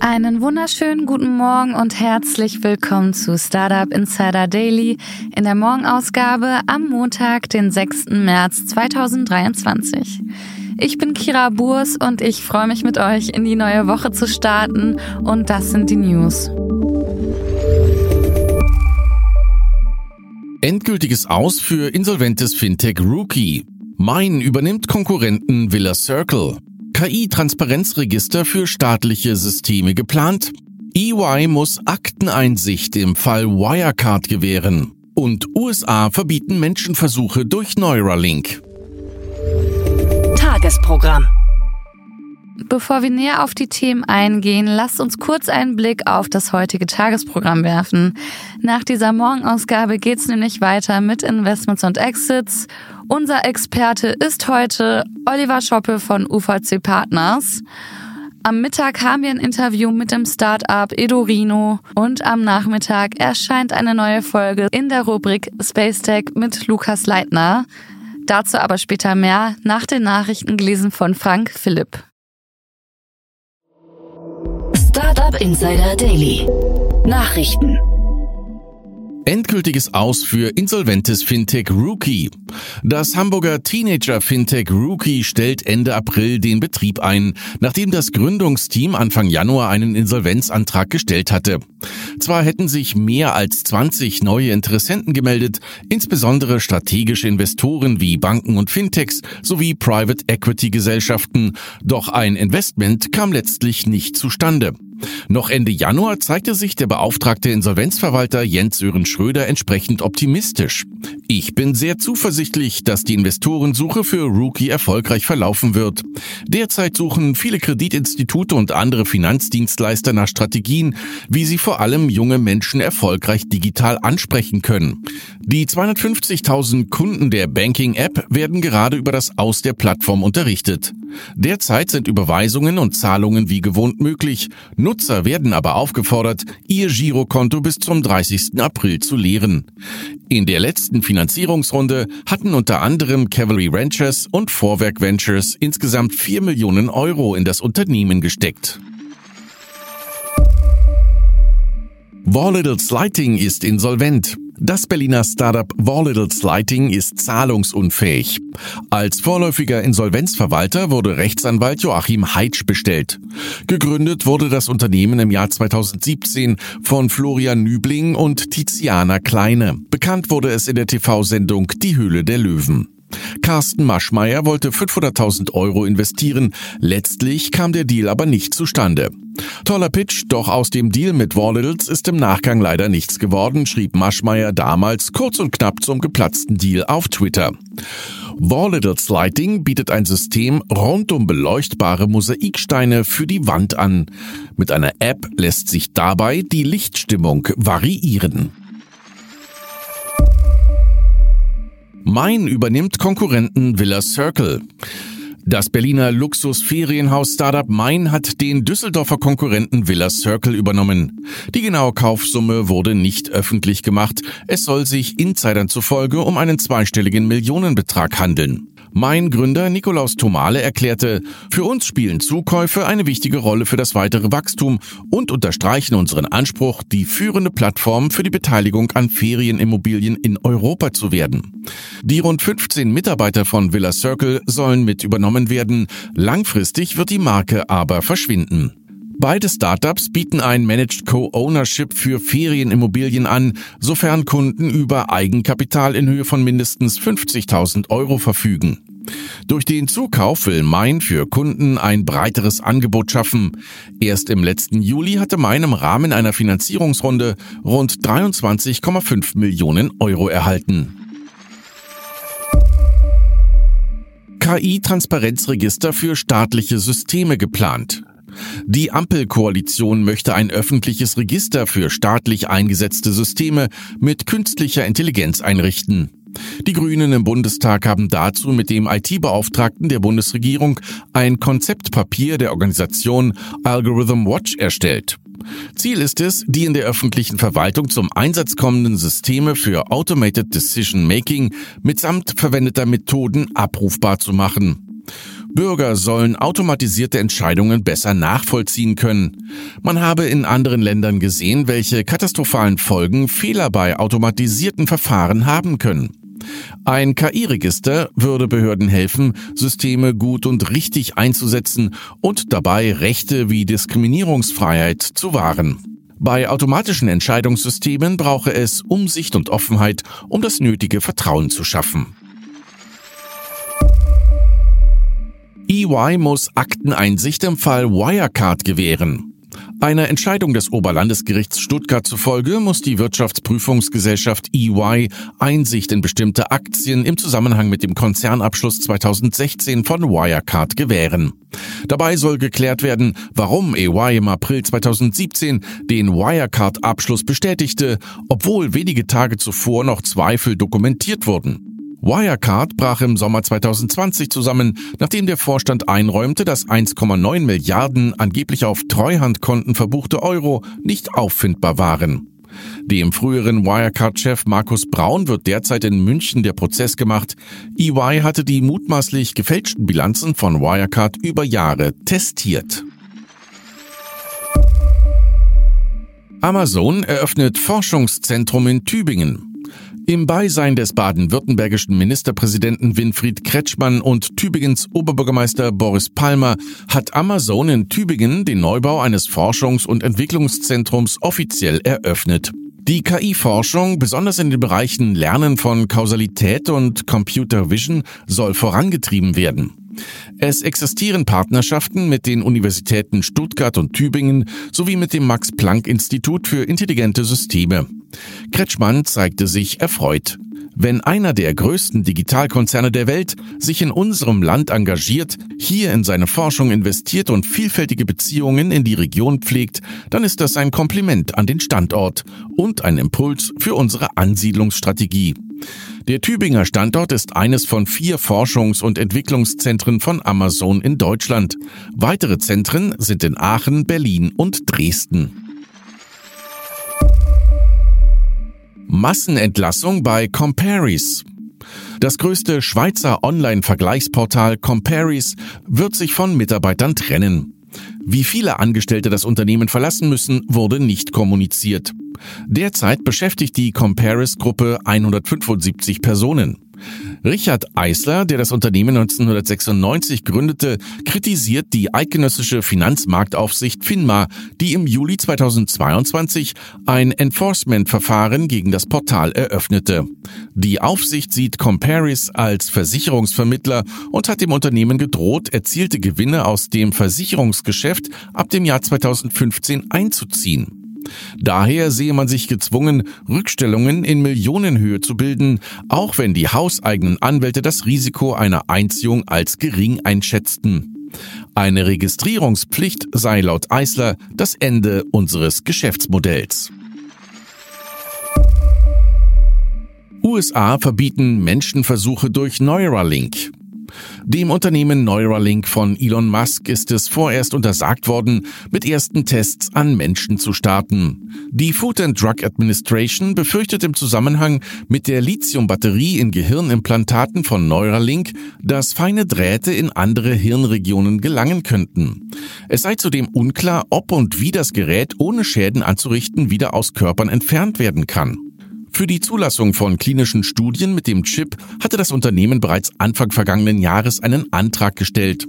Einen wunderschönen guten Morgen und herzlich willkommen zu Startup Insider Daily in der Morgenausgabe am Montag, den 6. März 2023. Ich bin Kira Burs und ich freue mich mit euch in die neue Woche zu starten und das sind die News. Endgültiges Aus für insolventes Fintech Rookie. Mein übernimmt Konkurrenten Villa Circle. KI-Transparenzregister für staatliche Systeme geplant. EY muss Akteneinsicht im Fall Wirecard gewähren. Und USA verbieten Menschenversuche durch Neuralink. Tagesprogramm. Bevor wir näher auf die Themen eingehen, lasst uns kurz einen Blick auf das heutige Tagesprogramm werfen. Nach dieser Morgenausgabe geht's nämlich weiter mit Investments und Exits. Unser Experte ist heute Oliver Schoppe von UVC Partners. Am Mittag haben wir ein Interview mit dem Startup Edorino und am Nachmittag erscheint eine neue Folge in der Rubrik Space Tech mit Lukas Leitner. Dazu aber später mehr nach den Nachrichten gelesen von Frank Philipp. Startup Insider Daily. Nachrichten. Endgültiges Aus für insolventes Fintech Rookie. Das Hamburger Teenager Fintech Rookie stellt Ende April den Betrieb ein, nachdem das Gründungsteam Anfang Januar einen Insolvenzantrag gestellt hatte. Zwar hätten sich mehr als 20 neue Interessenten gemeldet, insbesondere strategische Investoren wie Banken und Fintechs sowie Private Equity Gesellschaften, doch ein Investment kam letztlich nicht zustande. Noch Ende Januar zeigte sich der beauftragte Insolvenzverwalter Jens Sören Schröder entsprechend optimistisch. Ich bin sehr zuversichtlich, dass die Investorensuche für Rookie erfolgreich verlaufen wird. Derzeit suchen viele Kreditinstitute und andere Finanzdienstleister nach Strategien, wie sie vor allem junge Menschen erfolgreich digital ansprechen können. Die 250.000 Kunden der Banking-App werden gerade über das Aus der Plattform unterrichtet. Derzeit sind Überweisungen und Zahlungen wie gewohnt möglich. Nutzer werden aber aufgefordert, ihr Girokonto bis zum 30. April zu leeren. In der letzten Finanzierungsrunde hatten unter anderem Cavalry Ranchers und Vorwerk Ventures insgesamt 4 Millionen Euro in das Unternehmen gesteckt. Warlittle's Lighting ist insolvent. Das Berliner Startup Warlittle's Lighting ist zahlungsunfähig. Als vorläufiger Insolvenzverwalter wurde Rechtsanwalt Joachim Heitsch bestellt. Gegründet wurde das Unternehmen im Jahr 2017 von Florian Nübling und Tiziana Kleine. Bekannt wurde es in der TV-Sendung Die Höhle der Löwen. Carsten Maschmeyer wollte 500.000 Euro investieren. Letztlich kam der Deal aber nicht zustande. Toller Pitch, doch aus dem Deal mit Warlittles ist im Nachgang leider nichts geworden, schrieb Maschmeyer damals kurz und knapp zum geplatzten Deal auf Twitter. Warlittles Lighting bietet ein System rund um beleuchtbare Mosaiksteine für die Wand an. Mit einer App lässt sich dabei die Lichtstimmung variieren. Mein übernimmt Konkurrenten Villa Circle. Das Berliner Luxus-Ferienhaus-Startup Mein hat den Düsseldorfer Konkurrenten Villa Circle übernommen. Die genaue Kaufsumme wurde nicht öffentlich gemacht. Es soll sich Insidern zufolge um einen zweistelligen Millionenbetrag handeln. Mein Gründer Nikolaus Tomale erklärte, für uns spielen Zukäufe eine wichtige Rolle für das weitere Wachstum und unterstreichen unseren Anspruch, die führende Plattform für die Beteiligung an Ferienimmobilien in Europa zu werden. Die rund 15 Mitarbeiter von Villa Circle sollen mit übernommen werden. Langfristig wird die Marke aber verschwinden. Beide Startups bieten ein Managed Co-Ownership für Ferienimmobilien an, sofern Kunden über Eigenkapital in Höhe von mindestens 50.000 Euro verfügen. Durch den Zukauf will Mein für Kunden ein breiteres Angebot schaffen. Erst im letzten Juli hatte Mein im Rahmen einer Finanzierungsrunde rund 23,5 Millionen Euro erhalten. KI-Transparenzregister für staatliche Systeme geplant. Die Ampelkoalition möchte ein öffentliches Register für staatlich eingesetzte Systeme mit künstlicher Intelligenz einrichten. Die Grünen im Bundestag haben dazu mit dem IT-Beauftragten der Bundesregierung ein Konzeptpapier der Organisation Algorithm Watch erstellt. Ziel ist es, die in der öffentlichen Verwaltung zum Einsatz kommenden Systeme für Automated Decision Making mitsamt verwendeter Methoden abrufbar zu machen. Bürger sollen automatisierte Entscheidungen besser nachvollziehen können. Man habe in anderen Ländern gesehen, welche katastrophalen Folgen Fehler bei automatisierten Verfahren haben können. Ein KI-Register würde Behörden helfen, Systeme gut und richtig einzusetzen und dabei Rechte wie Diskriminierungsfreiheit zu wahren. Bei automatischen Entscheidungssystemen brauche es Umsicht und Offenheit, um das nötige Vertrauen zu schaffen. EY muss Akteneinsicht im Fall Wirecard gewähren. Einer Entscheidung des Oberlandesgerichts Stuttgart zufolge muss die Wirtschaftsprüfungsgesellschaft EY Einsicht in bestimmte Aktien im Zusammenhang mit dem Konzernabschluss 2016 von Wirecard gewähren. Dabei soll geklärt werden, warum EY im April 2017 den Wirecard-Abschluss bestätigte, obwohl wenige Tage zuvor noch Zweifel dokumentiert wurden. Wirecard brach im Sommer 2020 zusammen, nachdem der Vorstand einräumte, dass 1,9 Milliarden angeblich auf Treuhandkonten verbuchte Euro nicht auffindbar waren. Dem früheren Wirecard-Chef Markus Braun wird derzeit in München der Prozess gemacht. EY hatte die mutmaßlich gefälschten Bilanzen von Wirecard über Jahre testiert. Amazon eröffnet Forschungszentrum in Tübingen. Im Beisein des baden-württembergischen Ministerpräsidenten Winfried Kretschmann und Tübingens Oberbürgermeister Boris Palmer hat Amazon in Tübingen den Neubau eines Forschungs- und Entwicklungszentrums offiziell eröffnet. Die KI-Forschung, besonders in den Bereichen Lernen von Kausalität und Computer Vision, soll vorangetrieben werden. Es existieren Partnerschaften mit den Universitäten Stuttgart und Tübingen sowie mit dem Max-Planck-Institut für intelligente Systeme. Kretschmann zeigte sich erfreut. Wenn einer der größten Digitalkonzerne der Welt sich in unserem Land engagiert, hier in seine Forschung investiert und vielfältige Beziehungen in die Region pflegt, dann ist das ein Kompliment an den Standort und ein Impuls für unsere Ansiedlungsstrategie. Der Tübinger Standort ist eines von vier Forschungs- und Entwicklungszentren von Amazon in Deutschland. Weitere Zentren sind in Aachen, Berlin und Dresden. Massenentlassung bei Comparis. Das größte Schweizer Online-Vergleichsportal Comparis wird sich von Mitarbeitern trennen. Wie viele Angestellte das Unternehmen verlassen müssen, wurde nicht kommuniziert. Derzeit beschäftigt die Comparis-Gruppe 175 Personen. Richard Eisler, der das Unternehmen 1996 gründete, kritisiert die eidgenössische Finanzmarktaufsicht FINMA, die im Juli 2022 ein Enforcement-Verfahren gegen das Portal eröffnete. Die Aufsicht sieht Comparis als Versicherungsvermittler und hat dem Unternehmen gedroht, erzielte Gewinne aus dem Versicherungsgeschäft ab dem Jahr 2015 einzuziehen. Daher sehe man sich gezwungen, Rückstellungen in Millionenhöhe zu bilden, auch wenn die hauseigenen Anwälte das Risiko einer Einziehung als gering einschätzten. Eine Registrierungspflicht sei laut Eisler das Ende unseres Geschäftsmodells. USA verbieten Menschenversuche durch Neuralink. Dem Unternehmen Neuralink von Elon Musk ist es vorerst untersagt worden, mit ersten Tests an Menschen zu starten. Die Food and Drug Administration befürchtet im Zusammenhang mit der Lithiumbatterie in Gehirnimplantaten von Neuralink, dass feine Drähte in andere Hirnregionen gelangen könnten. Es sei zudem unklar, ob und wie das Gerät ohne Schäden anzurichten wieder aus Körpern entfernt werden kann. Für die Zulassung von klinischen Studien mit dem Chip hatte das Unternehmen bereits Anfang vergangenen Jahres einen Antrag gestellt.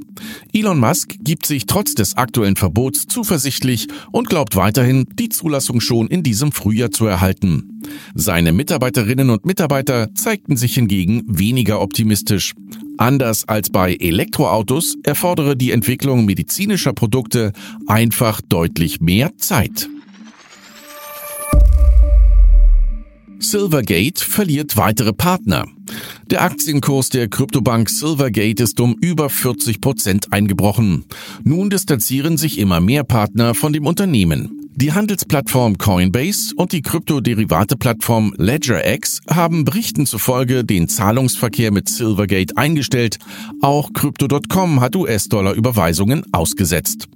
Elon Musk gibt sich trotz des aktuellen Verbots zuversichtlich und glaubt weiterhin, die Zulassung schon in diesem Frühjahr zu erhalten. Seine Mitarbeiterinnen und Mitarbeiter zeigten sich hingegen weniger optimistisch. Anders als bei Elektroautos erfordere die Entwicklung medizinischer Produkte einfach deutlich mehr Zeit. Silvergate verliert weitere Partner. Der Aktienkurs der Kryptobank Silvergate ist um über 40 Prozent eingebrochen. Nun distanzieren sich immer mehr Partner von dem Unternehmen. Die Handelsplattform Coinbase und die Kryptoderivate-Plattform LedgerX haben Berichten zufolge den Zahlungsverkehr mit Silvergate eingestellt. Auch Crypto.com hat US-Dollar-Überweisungen ausgesetzt.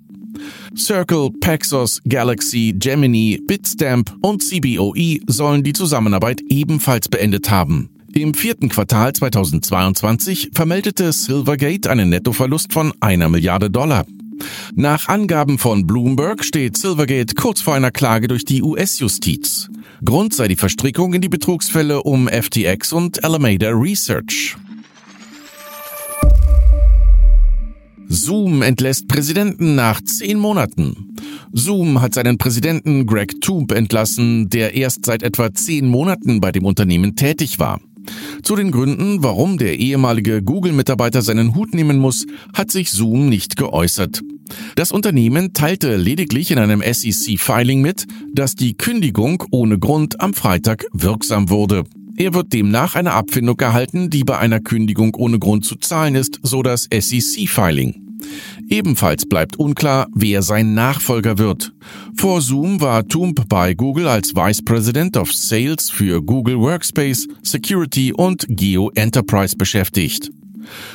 Circle, Paxos, Galaxy, Gemini, Bitstamp und CBOE sollen die Zusammenarbeit ebenfalls beendet haben. Im vierten Quartal 2022 vermeldete Silvergate einen Nettoverlust von einer Milliarde Dollar. Nach Angaben von Bloomberg steht Silvergate kurz vor einer Klage durch die US-Justiz. Grund sei die Verstrickung in die Betrugsfälle um FTX und Alameda Research. Zoom entlässt Präsidenten nach zehn Monaten. Zoom hat seinen Präsidenten Greg Toob entlassen, der erst seit etwa zehn Monaten bei dem Unternehmen tätig war. Zu den Gründen, warum der ehemalige Google-Mitarbeiter seinen Hut nehmen muss, hat sich Zoom nicht geäußert. Das Unternehmen teilte lediglich in einem SEC-Filing mit, dass die Kündigung ohne Grund am Freitag wirksam wurde. Er wird demnach eine Abfindung erhalten, die bei einer Kündigung ohne Grund zu zahlen ist, so das SEC-Filing. Ebenfalls bleibt unklar, wer sein Nachfolger wird. Vor Zoom war Toomp bei Google als Vice President of Sales für Google Workspace, Security und Geo Enterprise beschäftigt.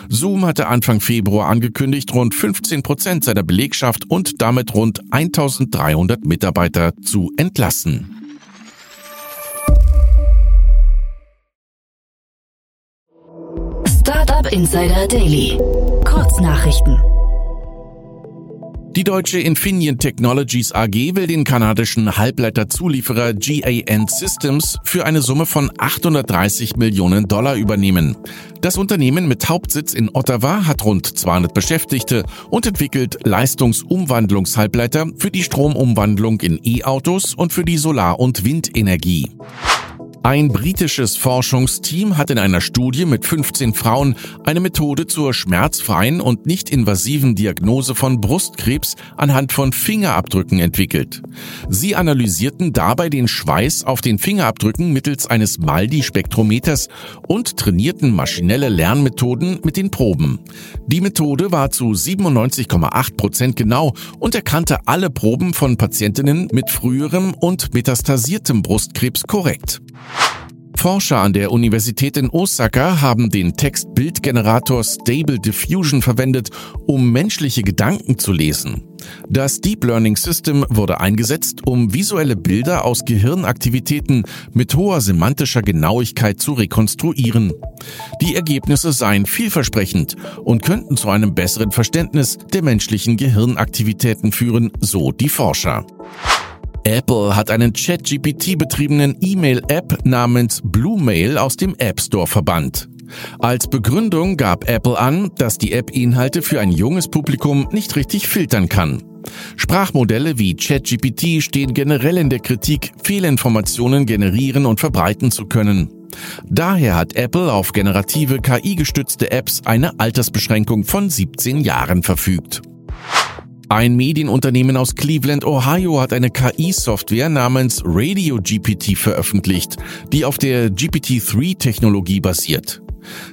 Zoom hatte Anfang Februar angekündigt, rund 15 Prozent seiner Belegschaft und damit rund 1300 Mitarbeiter zu entlassen. Startup Insider Daily. Kurznachrichten. Die deutsche Infineon Technologies AG will den kanadischen Halbleiterzulieferer GAN Systems für eine Summe von 830 Millionen Dollar übernehmen. Das Unternehmen mit Hauptsitz in Ottawa hat rund 200 Beschäftigte und entwickelt Leistungsumwandlungshalbleiter für die Stromumwandlung in E-Autos und für die Solar- und Windenergie. Ein britisches Forschungsteam hat in einer Studie mit 15 Frauen eine Methode zur schmerzfreien und nicht invasiven Diagnose von Brustkrebs anhand von Fingerabdrücken entwickelt. Sie analysierten dabei den Schweiß auf den Fingerabdrücken mittels eines Maldi-Spektrometers und trainierten maschinelle Lernmethoden mit den Proben. Die Methode war zu 97,8 Prozent genau und erkannte alle Proben von Patientinnen mit früherem und metastasiertem Brustkrebs korrekt. Forscher an der Universität in Osaka haben den Text-Bild-Generator Stable Diffusion verwendet, um menschliche Gedanken zu lesen. Das Deep Learning System wurde eingesetzt, um visuelle Bilder aus Gehirnaktivitäten mit hoher semantischer Genauigkeit zu rekonstruieren. Die Ergebnisse seien vielversprechend und könnten zu einem besseren Verständnis der menschlichen Gehirnaktivitäten führen, so die Forscher. Apple hat einen ChatGPT-betriebenen E-Mail-App namens Bluemail aus dem App Store verbannt. Als Begründung gab Apple an, dass die App Inhalte für ein junges Publikum nicht richtig filtern kann. Sprachmodelle wie ChatGPT stehen generell in der Kritik, Fehlinformationen generieren und verbreiten zu können. Daher hat Apple auf generative KI-gestützte Apps eine Altersbeschränkung von 17 Jahren verfügt. Ein Medienunternehmen aus Cleveland, Ohio hat eine KI-Software namens Radio GPT veröffentlicht, die auf der GPT-3-Technologie basiert.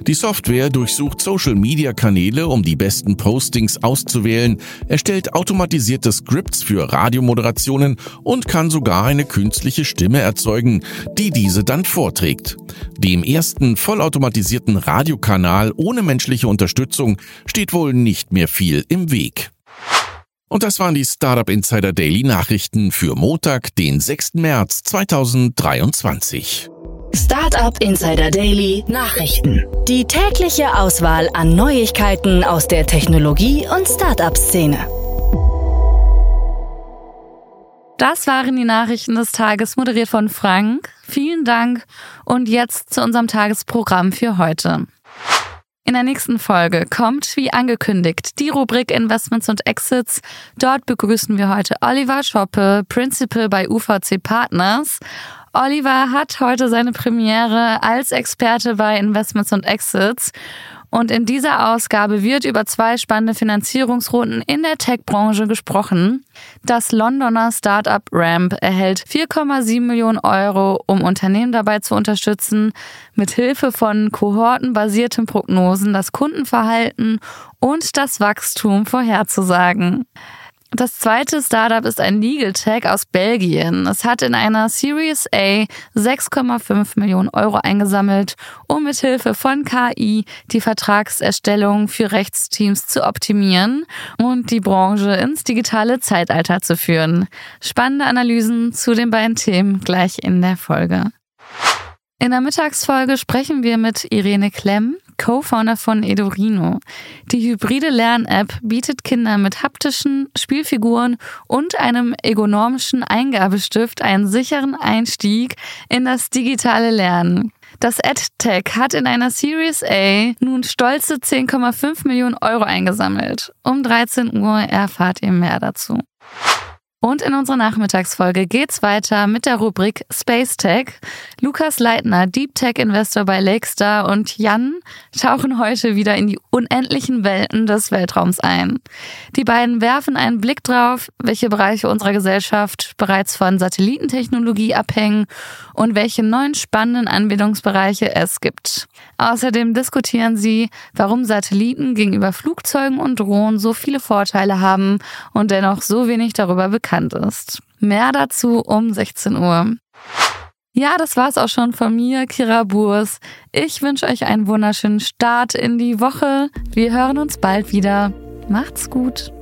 Die Software durchsucht Social-Media-Kanäle, um die besten Postings auszuwählen, erstellt automatisierte Scripts für Radiomoderationen und kann sogar eine künstliche Stimme erzeugen, die diese dann vorträgt. Dem ersten vollautomatisierten Radiokanal ohne menschliche Unterstützung steht wohl nicht mehr viel im Weg. Und das waren die Startup Insider Daily Nachrichten für Montag, den 6. März 2023. Startup Insider Daily Nachrichten. Die tägliche Auswahl an Neuigkeiten aus der Technologie- und Startup-Szene. Das waren die Nachrichten des Tages, moderiert von Frank. Vielen Dank und jetzt zu unserem Tagesprogramm für heute. In der nächsten Folge kommt, wie angekündigt, die Rubrik Investments und Exits. Dort begrüßen wir heute Oliver Schoppe, Principal bei UVC Partners. Oliver hat heute seine Premiere als Experte bei Investments und Exits. Und in dieser Ausgabe wird über zwei spannende Finanzierungsrunden in der Tech-Branche gesprochen. Das Londoner Startup Ramp erhält 4,7 Millionen Euro, um Unternehmen dabei zu unterstützen, mit Hilfe von kohortenbasierten Prognosen das Kundenverhalten und das Wachstum vorherzusagen. Das zweite Startup ist ein Legal Tech aus Belgien. Es hat in einer Series A 6,5 Millionen Euro eingesammelt, um mit Hilfe von KI die Vertragserstellung für Rechtsteams zu optimieren und die Branche ins digitale Zeitalter zu führen. Spannende Analysen zu den beiden Themen gleich in der Folge. In der Mittagsfolge sprechen wir mit Irene Klemm, Co-Founder von Edorino. Die hybride Lern-App bietet Kindern mit haptischen Spielfiguren und einem ergonomischen Eingabestift einen sicheren Einstieg in das digitale Lernen. Das EdTech hat in einer Series A nun stolze 10,5 Millionen Euro eingesammelt. Um 13 Uhr erfahrt ihr mehr dazu. Und in unserer Nachmittagsfolge geht's weiter mit der Rubrik Space Tech. Lukas Leitner, Deep Tech Investor bei Lakestar und Jan tauchen heute wieder in die unendlichen Welten des Weltraums ein. Die beiden werfen einen Blick drauf, welche Bereiche unserer Gesellschaft bereits von Satellitentechnologie abhängen und welche neuen spannenden Anwendungsbereiche es gibt. Außerdem diskutieren sie, warum Satelliten gegenüber Flugzeugen und Drohnen so viele Vorteile haben und dennoch so wenig darüber bekannt ist. Mehr dazu um 16 Uhr. Ja, das war's auch schon von mir, Kira Burs. Ich wünsche euch einen wunderschönen Start in die Woche. Wir hören uns bald wieder. Macht's gut.